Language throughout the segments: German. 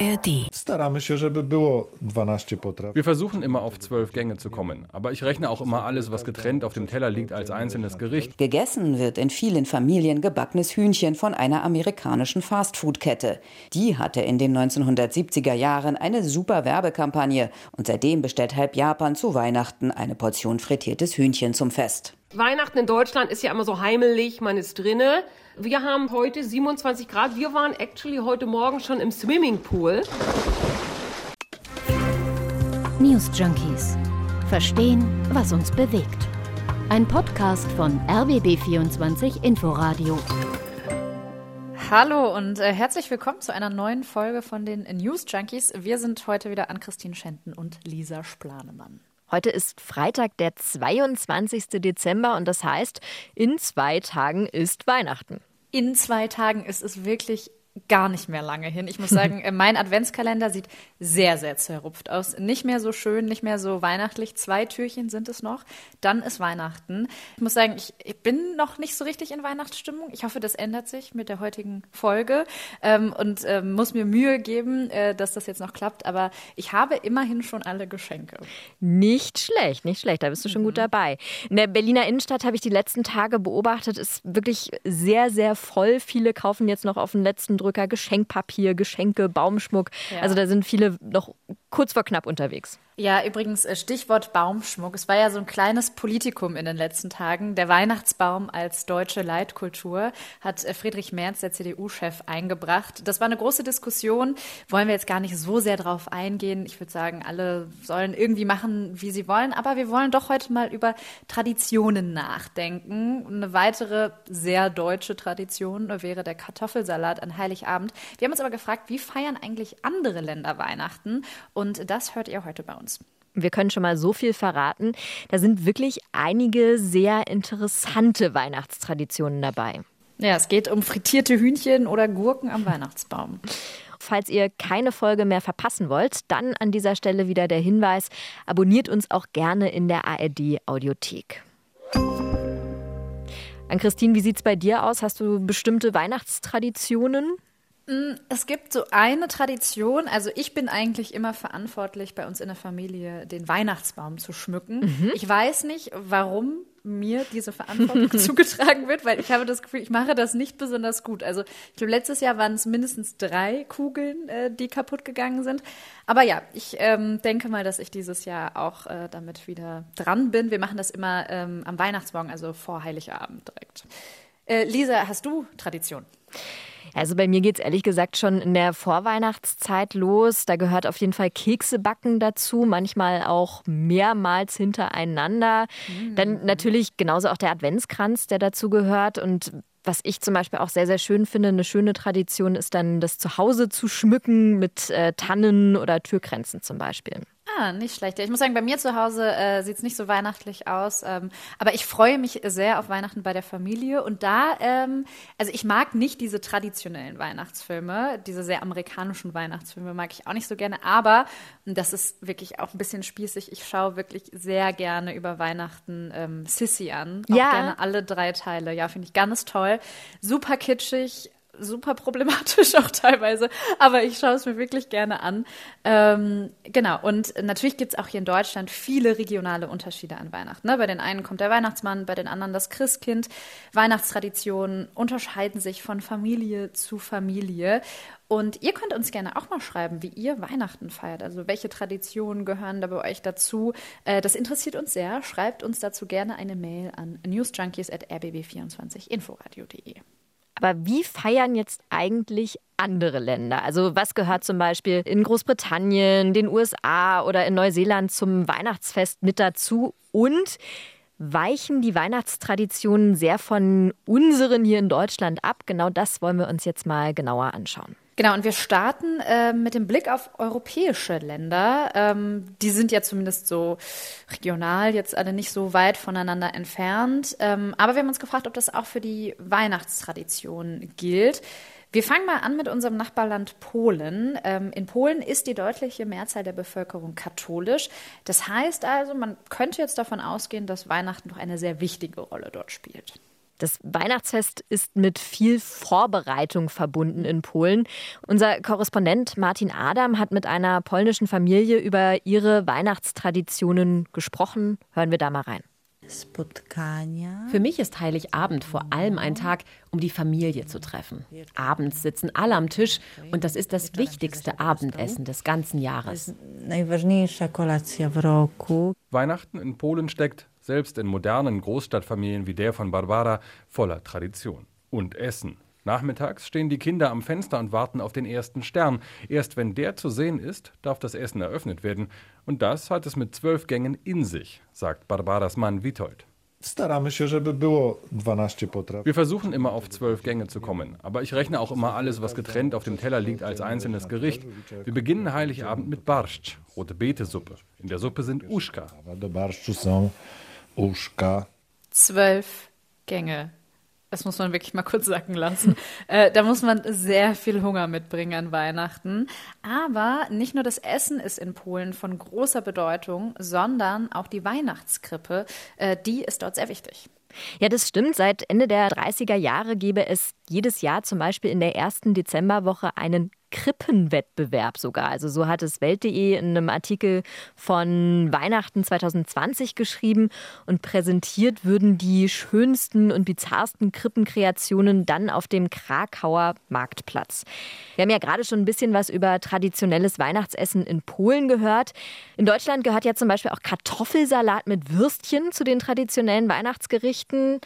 ARD. Staramy się, żeby było 12 potraw. Wir versuchen immer auf zwölf Gänge zu kommen. Aber ich rechne auch immer alles, was getrennt auf dem Teller liegt, als einzelnes Gericht. Gegessen wird in vielen Familien gebackenes Hühnchen von einer amerikanischen Fastfood-Kette. Die hatte in den 1970er Jahren eine super Werbekampagne und seitdem bestellt halb Japan zu Weihnachten eine Portion frittiertes Hühnchen zum Fest. Weihnachten in Deutschland ist ja immer so heimelig, man ist drinne. Wir haben heute 27 Grad. Wir waren actually heute Morgen schon im Swimmingpool. News Junkies. Verstehen, was uns bewegt. Ein Podcast von RBB24 Inforadio. Hallo und äh, herzlich willkommen zu einer neuen Folge von den News Junkies. Wir sind heute wieder an Christine Schenten und Lisa Splanemann. Heute ist Freitag, der 22. Dezember und das heißt, in zwei Tagen ist Weihnachten. In zwei Tagen ist es wirklich gar nicht mehr lange hin. Ich muss sagen, äh, mein Adventskalender sieht sehr, sehr zerrupft aus. Nicht mehr so schön, nicht mehr so weihnachtlich. Zwei Türchen sind es noch. Dann ist Weihnachten. Ich muss sagen, ich, ich bin noch nicht so richtig in Weihnachtsstimmung. Ich hoffe, das ändert sich mit der heutigen Folge ähm, und ähm, muss mir Mühe geben, äh, dass das jetzt noch klappt. Aber ich habe immerhin schon alle Geschenke. Nicht schlecht, nicht schlecht. Da bist du schon mhm. gut dabei. In der Berliner Innenstadt habe ich die letzten Tage beobachtet, ist wirklich sehr, sehr voll. Viele kaufen jetzt noch auf den letzten Aufdrücker, Geschenkpapier, Geschenke, Baumschmuck. Ja. Also da sind viele noch kurz vor knapp unterwegs. Ja, übrigens äh, Stichwort Baumschmuck. Es war ja so ein kleines Politikum in den letzten Tagen. Der Weihnachtsbaum als deutsche Leitkultur hat äh, Friedrich Merz, der CDU-Chef, eingebracht. Das war eine große Diskussion. Wollen wir jetzt gar nicht so sehr drauf eingehen. Ich würde sagen, alle sollen irgendwie machen, wie sie wollen. Aber wir wollen doch heute mal über Traditionen nachdenken. Eine weitere sehr deutsche Tradition wäre der Kartoffelsalat an Heiligabend. Wir haben uns aber gefragt, wie feiern eigentlich andere Länder Weihnachten? Und das hört ihr heute bei uns uns. Wir können schon mal so viel verraten. Da sind wirklich einige sehr interessante Weihnachtstraditionen dabei. Ja, es geht um frittierte Hühnchen oder Gurken am Weihnachtsbaum. Falls ihr keine Folge mehr verpassen wollt, dann an dieser Stelle wieder der Hinweis, abonniert uns auch gerne in der ARD Audiothek. An Christine, wie sieht es bei dir aus? Hast du bestimmte Weihnachtstraditionen? Mm, es gibt so eine Tradition, also ich bin eigentlich immer verantwortlich bei uns in der Familie, den Weihnachtsbaum zu schmücken. Mhm. Ich weiß nicht, warum mir diese Verantwortung zugetragen wird, weil ich habe das Gefühl, ich mache das nicht besonders gut. Also ich glaube, letztes Jahr waren es mindestens drei Kugeln, äh, die kaputt gegangen sind. Aber ja, ich ähm, denke mal, dass ich dieses Jahr auch äh, damit wieder dran bin. Wir machen das immer ähm, am Weihnachtsmorgen, also vor Heiligabend direkt. Äh, Lisa, hast du Tradition? Also bei mir geht es ehrlich gesagt schon in der Vorweihnachtszeit los. Da gehört auf jeden Fall Keksebacken dazu, manchmal auch mehrmals hintereinander. Mhm. Dann natürlich genauso auch der Adventskranz, der dazu gehört. Und was ich zum Beispiel auch sehr, sehr schön finde, eine schöne Tradition ist dann, das Zuhause zu schmücken mit äh, Tannen oder Türkränzen zum Beispiel. Ah, nicht schlecht. Ich muss sagen, bei mir zu Hause äh, sieht es nicht so weihnachtlich aus. Ähm, aber ich freue mich sehr auf Weihnachten bei der Familie. Und da, ähm, also ich mag nicht diese traditionellen Weihnachtsfilme, diese sehr amerikanischen Weihnachtsfilme mag ich auch nicht so gerne. Aber, und das ist wirklich auch ein bisschen spießig, ich schaue wirklich sehr gerne über Weihnachten ähm, Sissy an. Auch ja. gerne alle drei Teile. Ja, finde ich ganz toll. Super kitschig, super problematisch auch teilweise, aber ich schaue es mir wirklich gerne an. Ähm, genau, und natürlich gibt es auch hier in Deutschland viele regionale Unterschiede an Weihnachten. Ne? Bei den einen kommt der Weihnachtsmann, bei den anderen das Christkind. Weihnachtstraditionen unterscheiden sich von Familie zu Familie. Und ihr könnt uns gerne auch mal schreiben, wie ihr Weihnachten feiert. Also welche Traditionen gehören da bei euch dazu? Äh, das interessiert uns sehr. Schreibt uns dazu gerne eine Mail an newsjunkies.rbb24inforadio.de. Aber wie feiern jetzt eigentlich andere Länder? Also was gehört zum Beispiel in Großbritannien, den USA oder in Neuseeland zum Weihnachtsfest mit dazu? Und weichen die Weihnachtstraditionen sehr von unseren hier in Deutschland ab? Genau das wollen wir uns jetzt mal genauer anschauen. Genau, und wir starten äh, mit dem Blick auf europäische Länder. Ähm, die sind ja zumindest so regional jetzt alle nicht so weit voneinander entfernt. Ähm, aber wir haben uns gefragt, ob das auch für die Weihnachtstradition gilt. Wir fangen mal an mit unserem Nachbarland Polen. Ähm, in Polen ist die deutliche Mehrzahl der Bevölkerung katholisch. Das heißt also, man könnte jetzt davon ausgehen, dass Weihnachten doch eine sehr wichtige Rolle dort spielt. Das Weihnachtsfest ist mit viel Vorbereitung verbunden in Polen. Unser Korrespondent Martin Adam hat mit einer polnischen Familie über ihre Weihnachtstraditionen gesprochen. Hören wir da mal rein. Für mich ist Heiligabend vor allem ein Tag, um die Familie zu treffen. Abends sitzen alle am Tisch und das ist das wichtigste Abendessen des ganzen Jahres. Weihnachten in Polen steckt, selbst in modernen Großstadtfamilien wie der von Barbara, voller Tradition. Und Essen. Nachmittags stehen die Kinder am Fenster und warten auf den ersten Stern. Erst wenn der zu sehen ist, darf das Essen eröffnet werden. Und das hat es mit zwölf Gängen in sich, sagt Barbaras Mann Witold. Wir versuchen immer auf zwölf Gänge zu kommen, aber ich rechne auch immer alles, was getrennt auf dem Teller liegt, als einzelnes Gericht. Wir beginnen Heiligabend mit Barszcz, rote Betesuppe. In der Suppe sind Uschka. Zwölf Gänge. Das muss man wirklich mal kurz sacken lassen. äh, da muss man sehr viel Hunger mitbringen an Weihnachten. Aber nicht nur das Essen ist in Polen von großer Bedeutung, sondern auch die Weihnachtskrippe. Äh, die ist dort sehr wichtig. Ja, das stimmt. Seit Ende der 30er Jahre gebe es jedes Jahr zum Beispiel in der ersten Dezemberwoche einen Krippenwettbewerb sogar. Also so hat es Welt.de in einem Artikel von Weihnachten 2020 geschrieben und präsentiert würden die schönsten und bizarrsten Krippenkreationen dann auf dem Krakauer Marktplatz. Wir haben ja gerade schon ein bisschen was über traditionelles Weihnachtsessen in Polen gehört. In Deutschland gehört ja zum Beispiel auch Kartoffelsalat mit Würstchen zu den traditionellen Weihnachtsgerichten.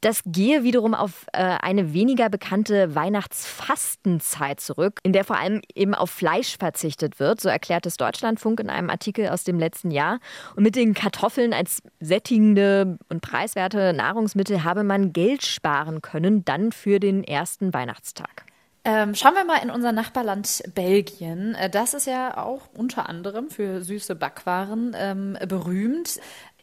Das gehe wiederum auf äh, eine weniger bekannte Weihnachtsfastenzeit zurück, in der vor allem eben auf Fleisch verzichtet wird, so erklärt es Deutschlandfunk in einem Artikel aus dem letzten Jahr. Und mit den Kartoffeln als sättigende und preiswerte Nahrungsmittel habe man Geld sparen können, dann für den ersten Weihnachtstag. Ähm, schauen wir mal in unser Nachbarland Belgien. Äh, das ist ja auch unter anderem für süße Backwaren ähm, berühmt.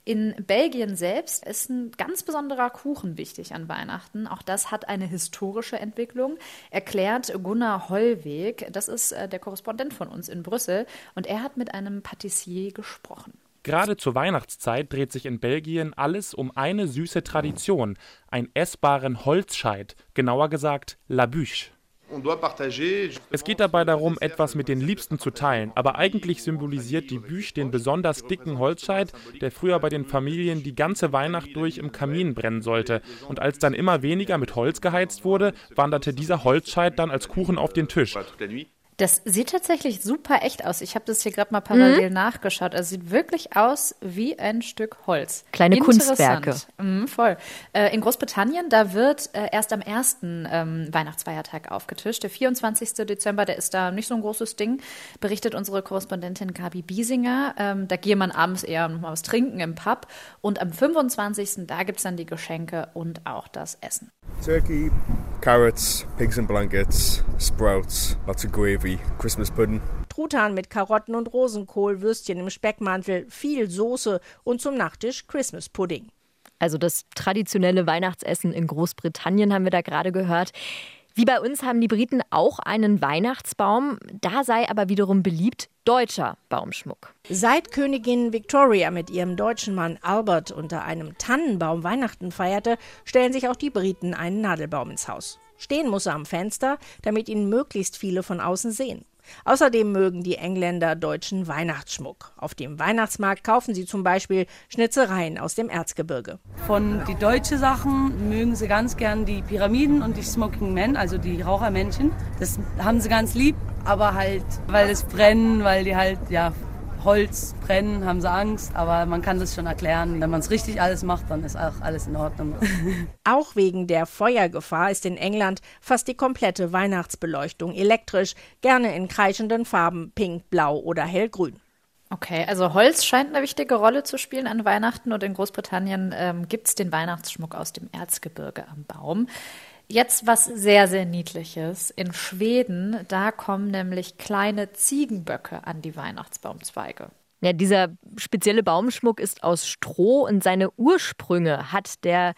In Belgien selbst ist ein ganz besonderer Kuchen wichtig an Weihnachten. Auch das hat eine historische Entwicklung, erklärt Gunnar Hollweg. Das ist äh, der Korrespondent von uns in Brüssel. Und er hat mit einem Patissier gesprochen. Gerade zur Weihnachtszeit dreht sich in Belgien alles um eine süße Tradition, einen essbaren Holzscheit, genauer gesagt La Bûche. Es geht dabei darum, etwas mit den Liebsten zu teilen, aber eigentlich symbolisiert die Büch den besonders dicken Holzscheit, der früher bei den Familien die ganze Weihnacht durch im Kamin brennen sollte. Und als dann immer weniger mit Holz geheizt wurde, wanderte dieser Holzscheit dann als Kuchen auf den Tisch. Das sieht tatsächlich super echt aus. Ich habe das hier gerade mal parallel mhm. nachgeschaut. Also sieht wirklich aus wie ein Stück Holz. Kleine Kunstwerke. Mhm, voll. Äh, in Großbritannien, da wird äh, erst am ersten ähm, Weihnachtsfeiertag aufgetischt. Der 24. Dezember, der ist da nicht so ein großes Ding, berichtet unsere Korrespondentin Gabi Biesinger. Ähm, da gehe man abends eher noch mal was trinken im Pub. Und am 25. da gibt es dann die Geschenke und auch das Essen. Turkey, carrots, pigs and blankets, sprouts, lots of gravy, Christmas pudding. Truthahn mit Karotten und Rosenkohl, Würstchen im Speckmantel, viel Soße und zum Nachtisch Christmas Pudding. Also das traditionelle Weihnachtsessen in Großbritannien haben wir da gerade gehört. Wie bei uns haben die Briten auch einen Weihnachtsbaum. Da sei aber wiederum beliebt deutscher Baumschmuck. Seit Königin Victoria mit ihrem deutschen Mann Albert unter einem Tannenbaum Weihnachten feierte, stellen sich auch die Briten einen Nadelbaum ins Haus. Stehen muss er am Fenster, damit ihn möglichst viele von außen sehen. Außerdem mögen die Engländer deutschen Weihnachtsschmuck. Auf dem Weihnachtsmarkt kaufen sie zum Beispiel Schnitzereien aus dem Erzgebirge. Von die deutschen Sachen mögen sie ganz gern die Pyramiden und die Smoking Men, also die Rauchermännchen. Das haben sie ganz lieb, aber halt, weil es brennen, weil die halt, ja, Holz brennen, haben sie Angst, aber man kann das schon erklären. Wenn man es richtig alles macht, dann ist auch alles in Ordnung. auch wegen der Feuergefahr ist in England fast die komplette Weihnachtsbeleuchtung elektrisch, gerne in kreischenden Farben pink, blau oder hellgrün. Okay, also Holz scheint eine wichtige Rolle zu spielen an Weihnachten und in Großbritannien ähm, gibt es den Weihnachtsschmuck aus dem Erzgebirge am Baum. Jetzt was sehr, sehr Niedliches. In Schweden, da kommen nämlich kleine Ziegenböcke an die Weihnachtsbaumzweige. Ja, dieser spezielle Baumschmuck ist aus Stroh und seine Ursprünge hat der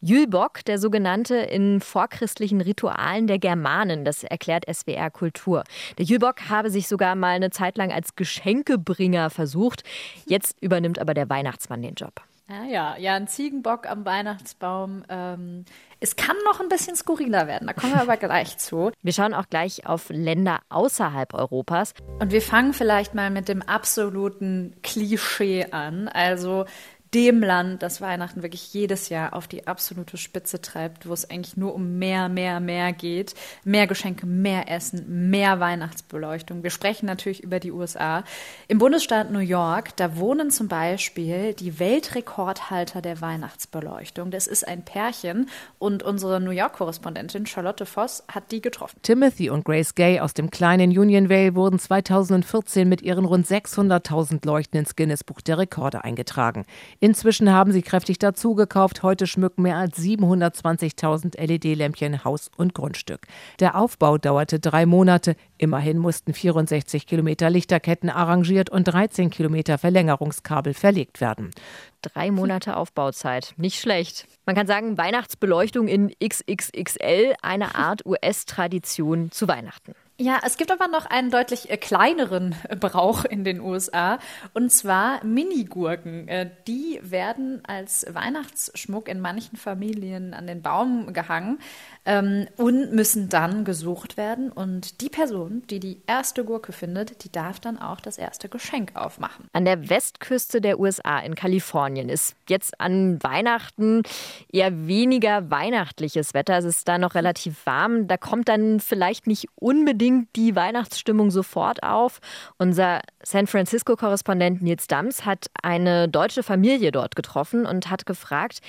Jülbock, der sogenannte, in vorchristlichen Ritualen der Germanen. Das erklärt SWR Kultur. Der Jülbock habe sich sogar mal eine Zeit lang als Geschenkebringer versucht. Jetzt übernimmt aber der Weihnachtsmann den Job. Ja, ja, ja, ein Ziegenbock am Weihnachtsbaum. Ähm, es kann noch ein bisschen skurriler werden, da kommen wir aber gleich zu. Wir schauen auch gleich auf Länder außerhalb Europas. Und wir fangen vielleicht mal mit dem absoluten Klischee an. Also dem Land, das Weihnachten wirklich jedes Jahr auf die absolute Spitze treibt, wo es eigentlich nur um mehr, mehr, mehr geht. Mehr Geschenke, mehr Essen, mehr Weihnachtsbeleuchtung. Wir sprechen natürlich über die USA. Im Bundesstaat New York, da wohnen zum Beispiel die Weltrekordhalter der Weihnachtsbeleuchtung. Das ist ein Pärchen und unsere New York-Korrespondentin Charlotte Voss hat die getroffen. Timothy und Grace Gay aus dem kleinen Union Vale wurden 2014 mit ihren rund 600.000 Leuchten ins Guinness Buch der Rekorde eingetragen. Inzwischen haben sie kräftig dazugekauft. Heute schmücken mehr als 720.000 LED-Lämpchen Haus und Grundstück. Der Aufbau dauerte drei Monate. Immerhin mussten 64 Kilometer Lichterketten arrangiert und 13 Kilometer Verlängerungskabel verlegt werden. Drei Monate Aufbauzeit. Nicht schlecht. Man kann sagen, Weihnachtsbeleuchtung in XXXL, eine Art US-Tradition zu Weihnachten. Ja, es gibt aber noch einen deutlich äh, kleineren Brauch in den USA und zwar Minigurken. Äh, die werden als Weihnachtsschmuck in manchen Familien an den Baum gehangen ähm, und müssen dann gesucht werden. Und die Person, die die erste Gurke findet, die darf dann auch das erste Geschenk aufmachen. An der Westküste der USA in Kalifornien ist jetzt an Weihnachten eher weniger weihnachtliches Wetter. Es ist da noch relativ warm. Da kommt dann vielleicht nicht unbedingt die Weihnachtsstimmung sofort auf. Unser San Francisco-Korrespondent Nils Dams hat eine deutsche Familie dort getroffen und hat gefragt,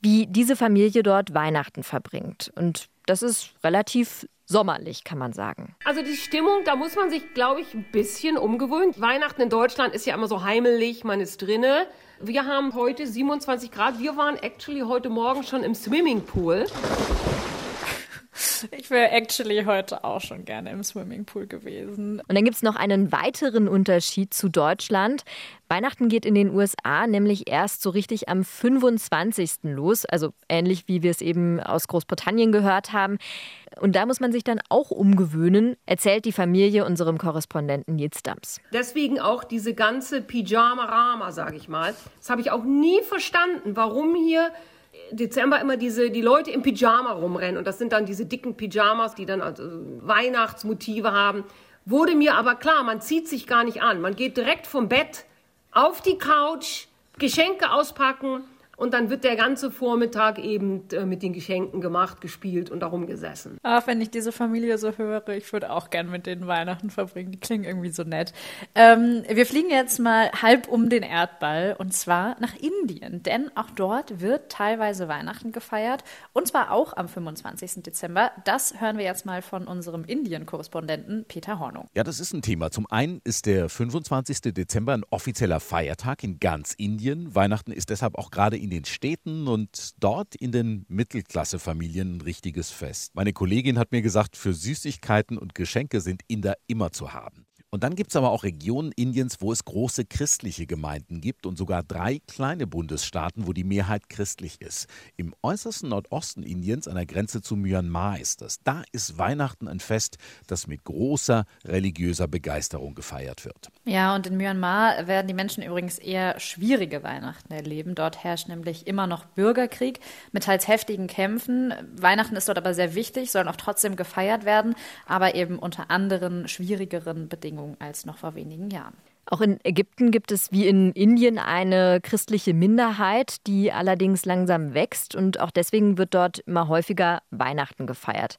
wie diese Familie dort Weihnachten verbringt. Und das ist relativ sommerlich, kann man sagen. Also die Stimmung, da muss man sich, glaube ich, ein bisschen umgewöhnen. Weihnachten in Deutschland ist ja immer so heimelig, man ist drinne. Wir haben heute 27 Grad. Wir waren actually heute Morgen schon im Swimmingpool. Ich wäre actually heute auch schon gerne im Swimmingpool gewesen. Und dann gibt es noch einen weiteren Unterschied zu Deutschland. Weihnachten geht in den USA nämlich erst so richtig am 25. los, also ähnlich wie wir es eben aus Großbritannien gehört haben. Und da muss man sich dann auch umgewöhnen, erzählt die Familie unserem Korrespondenten Nils Dams. Deswegen auch diese ganze Pyjama-Rama, sage ich mal. Das habe ich auch nie verstanden, warum hier Dezember immer diese, die Leute im Pyjama rumrennen. Und das sind dann diese dicken Pyjamas, die dann also Weihnachtsmotive haben. Wurde mir aber klar, man zieht sich gar nicht an. Man geht direkt vom Bett auf die Couch, Geschenke auspacken und dann wird der ganze Vormittag eben äh, mit den Geschenken gemacht, gespielt und darum gesessen. Ach, wenn ich diese Familie so höre, ich würde auch gern mit denen Weihnachten verbringen. Die klingen irgendwie so nett. Ähm, wir fliegen jetzt mal halb um den Erdball und zwar nach Indien, denn auch dort wird teilweise Weihnachten gefeiert und zwar auch am 25. Dezember. Das hören wir jetzt mal von unserem Indien-Korrespondenten Peter Hornung. Ja, das ist ein Thema. Zum einen ist der 25. Dezember ein offizieller Feiertag in ganz Indien. Weihnachten ist deshalb auch gerade in in den Städten und dort in den Mittelklassefamilien ein richtiges Fest. Meine Kollegin hat mir gesagt, für Süßigkeiten und Geschenke sind Inder immer zu haben. Und dann gibt es aber auch Regionen Indiens, wo es große christliche Gemeinden gibt und sogar drei kleine Bundesstaaten, wo die Mehrheit christlich ist. Im äußersten Nordosten Indiens, an der Grenze zu Myanmar, ist das. Da ist Weihnachten ein Fest, das mit großer religiöser Begeisterung gefeiert wird. Ja, und in Myanmar werden die Menschen übrigens eher schwierige Weihnachten erleben. Dort herrscht nämlich immer noch Bürgerkrieg mit teils heftigen Kämpfen. Weihnachten ist dort aber sehr wichtig, sollen auch trotzdem gefeiert werden, aber eben unter anderen schwierigeren Bedingungen. Bedingungen als noch vor wenigen Jahren. Auch in Ägypten gibt es wie in Indien eine christliche Minderheit, die allerdings langsam wächst und auch deswegen wird dort immer häufiger Weihnachten gefeiert.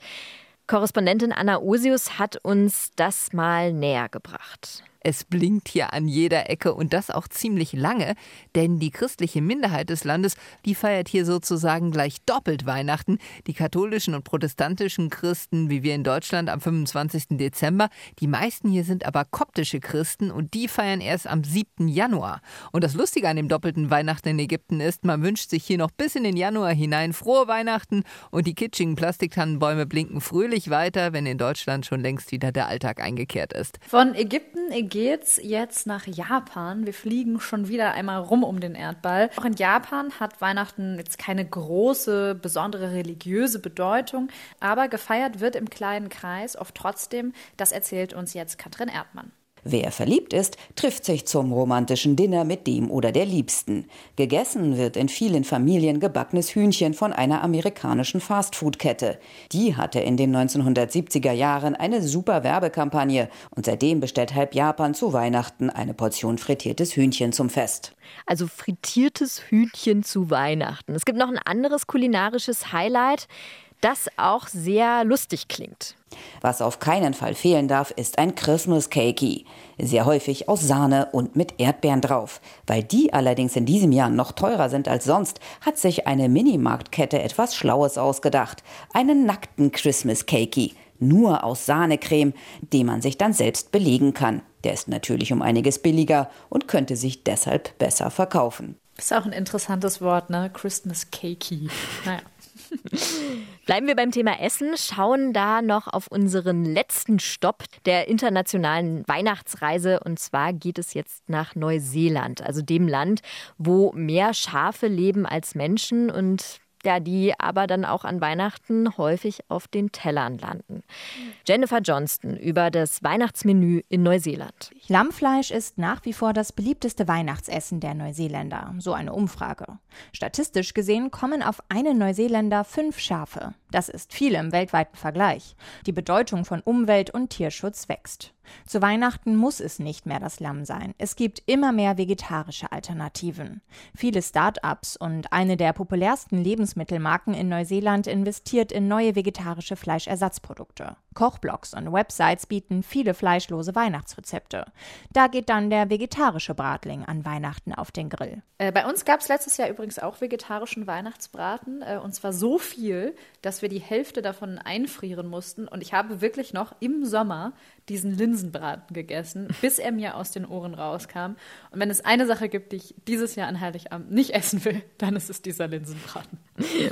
Korrespondentin Anna Osius hat uns das mal näher gebracht. Es blinkt hier an jeder Ecke und das auch ziemlich lange, denn die christliche Minderheit des Landes, die feiert hier sozusagen gleich doppelt Weihnachten. Die katholischen und protestantischen Christen, wie wir in Deutschland am 25. Dezember. Die meisten hier sind aber koptische Christen und die feiern erst am 7. Januar. Und das Lustige an dem doppelten Weihnachten in Ägypten ist, man wünscht sich hier noch bis in den Januar hinein frohe Weihnachten und die kitschigen Plastiktannenbäume blinken fröhlich weiter, wenn in Deutschland schon längst wieder der Alltag eingekehrt ist. Von Ägypten geht's jetzt nach Japan. Wir fliegen schon wieder einmal rum um den Erdball. Auch in Japan hat Weihnachten jetzt keine große, besondere religiöse Bedeutung, aber gefeiert wird im kleinen Kreis oft trotzdem. Das erzählt uns jetzt Katrin Erdmann. Wer verliebt ist, trifft sich zum romantischen Dinner mit dem oder der Liebsten. Gegessen wird in vielen Familien gebackenes Hühnchen von einer amerikanischen Fastfood-Kette. Die hatte in den 1970er Jahren eine super Werbekampagne und seitdem bestellt halb Japan zu Weihnachten eine Portion frittiertes Hühnchen zum Fest. Also frittiertes Hühnchen zu Weihnachten. Es gibt noch ein anderes kulinarisches Highlight das auch sehr lustig klingt. Was auf keinen Fall fehlen darf, ist ein Christmas Cakey. Sehr häufig aus Sahne und mit Erdbeeren drauf. Weil die allerdings in diesem Jahr noch teurer sind als sonst, hat sich eine Minimarktkette etwas Schlaues ausgedacht. Einen nackten Christmas Cakey. Nur aus Sahnecreme, den man sich dann selbst belegen kann. Der ist natürlich um einiges billiger und könnte sich deshalb besser verkaufen. Ist auch ein interessantes Wort, ne? Christmas Cakey. Naja. Bleiben wir beim Thema Essen, schauen da noch auf unseren letzten Stopp der internationalen Weihnachtsreise. Und zwar geht es jetzt nach Neuseeland, also dem Land, wo mehr Schafe leben als Menschen und ja, die aber dann auch an Weihnachten häufig auf den Tellern landen. Jennifer Johnston über das Weihnachtsmenü in Neuseeland. Lammfleisch ist nach wie vor das beliebteste Weihnachtsessen der Neuseeländer, so eine Umfrage. Statistisch gesehen kommen auf einen Neuseeländer fünf Schafe. Das ist viel im weltweiten Vergleich. Die Bedeutung von Umwelt und Tierschutz wächst. Zu Weihnachten muss es nicht mehr das Lamm sein. Es gibt immer mehr vegetarische Alternativen. Viele Start-ups und eine der populärsten Lebensmittelmarken in Neuseeland investiert in neue vegetarische Fleischersatzprodukte. Kochblogs und Websites bieten viele fleischlose Weihnachtsrezepte. Da geht dann der vegetarische Bratling an Weihnachten auf den Grill. Äh, bei uns gab es letztes Jahr übrigens auch vegetarischen Weihnachtsbraten. Äh, und zwar so viel, dass wir die Hälfte davon einfrieren mussten. Und ich habe wirklich noch im Sommer diesen Linsenbraten gegessen, bis er mir aus den Ohren rauskam. Und wenn es eine Sache gibt, die ich dieses Jahr an Heiligabend nicht essen will, dann ist es dieser Linsenbraten.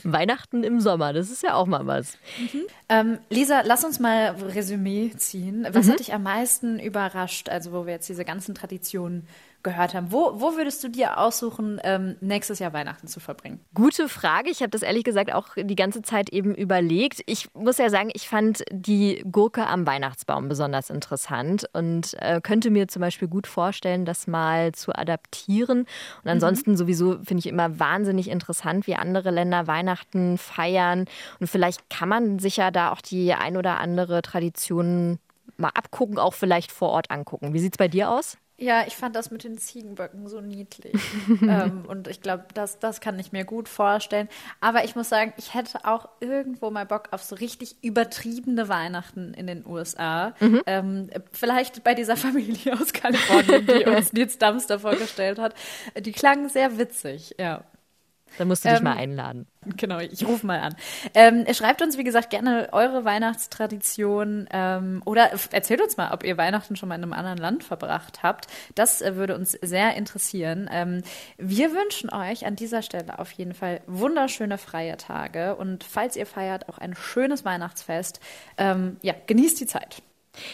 Weihnachten im Sommer, das ist ja auch mal was. Mhm. Ähm, Lisa, lass uns mal Resümee ziehen. Was mhm. hat dich am meisten überrascht, also wo wir jetzt diese ganzen Traditionen gehört haben. Wo, wo würdest du dir aussuchen, ähm, nächstes Jahr Weihnachten zu verbringen? Gute Frage. Ich habe das ehrlich gesagt auch die ganze Zeit eben überlegt. Ich muss ja sagen, ich fand die Gurke am Weihnachtsbaum besonders interessant und äh, könnte mir zum Beispiel gut vorstellen, das mal zu adaptieren. Und ansonsten mhm. sowieso finde ich immer wahnsinnig interessant, wie andere Länder Weihnachten feiern. Und vielleicht kann man sich ja da auch die ein oder andere Tradition mal abgucken, auch vielleicht vor Ort angucken. Wie sieht es bei dir aus? Ja, ich fand das mit den Ziegenböcken so niedlich. ähm, und ich glaube, das, das kann ich mir gut vorstellen. Aber ich muss sagen, ich hätte auch irgendwo mal Bock auf so richtig übertriebene Weihnachten in den USA. Mhm. Ähm, vielleicht bei dieser Familie aus Kalifornien, die uns Nils Dumpster vorgestellt hat. Die klangen sehr witzig, ja. Da musst du dich ähm, mal einladen. Genau, ich rufe mal an. Ähm, schreibt uns, wie gesagt, gerne eure Weihnachtstradition ähm, oder erzählt uns mal, ob ihr Weihnachten schon mal in einem anderen Land verbracht habt. Das äh, würde uns sehr interessieren. Ähm, wir wünschen euch an dieser Stelle auf jeden Fall wunderschöne freie Tage und falls ihr feiert, auch ein schönes Weihnachtsfest. Ähm, ja, genießt die Zeit.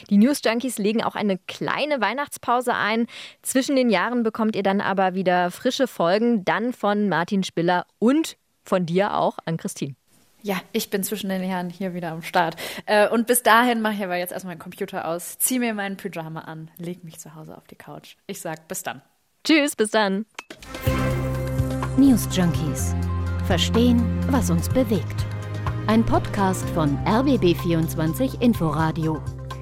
Die News Junkies legen auch eine kleine Weihnachtspause ein. Zwischen den Jahren bekommt ihr dann aber wieder frische Folgen, dann von Martin Spiller und von dir auch an Christine. Ja, ich bin zwischen den Jahren hier wieder am Start. Äh, und bis dahin mache ich aber jetzt erstmal den Computer aus, ziehe mir meinen Pyjama an, leg mich zu Hause auf die Couch. Ich sag bis dann. Tschüss, bis dann. News Junkies. Verstehen, was uns bewegt. Ein Podcast von RBB24 Inforadio.